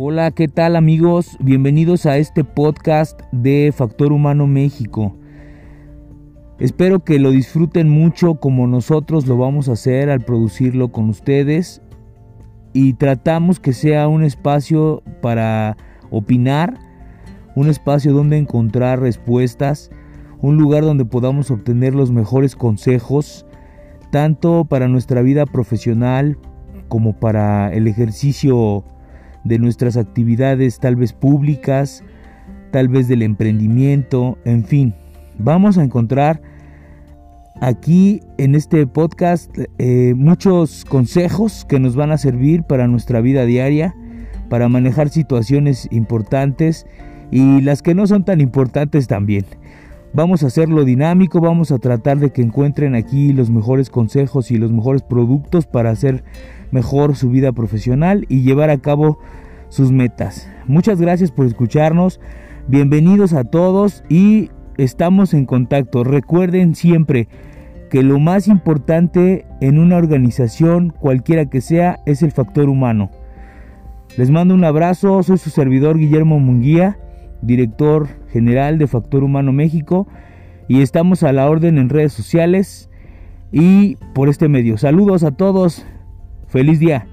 Hola, ¿qué tal amigos? Bienvenidos a este podcast de Factor Humano México. Espero que lo disfruten mucho como nosotros lo vamos a hacer al producirlo con ustedes y tratamos que sea un espacio para opinar, un espacio donde encontrar respuestas, un lugar donde podamos obtener los mejores consejos, tanto para nuestra vida profesional como para el ejercicio de nuestras actividades tal vez públicas, tal vez del emprendimiento, en fin. Vamos a encontrar aquí en este podcast eh, muchos consejos que nos van a servir para nuestra vida diaria, para manejar situaciones importantes y las que no son tan importantes también. Vamos a hacerlo dinámico, vamos a tratar de que encuentren aquí los mejores consejos y los mejores productos para hacer mejor su vida profesional y llevar a cabo sus metas. Muchas gracias por escucharnos, bienvenidos a todos y estamos en contacto. Recuerden siempre que lo más importante en una organización, cualquiera que sea, es el factor humano. Les mando un abrazo, soy su servidor Guillermo Munguía, director general de Factor Humano México, y estamos a la orden en redes sociales y por este medio. Saludos a todos, feliz día.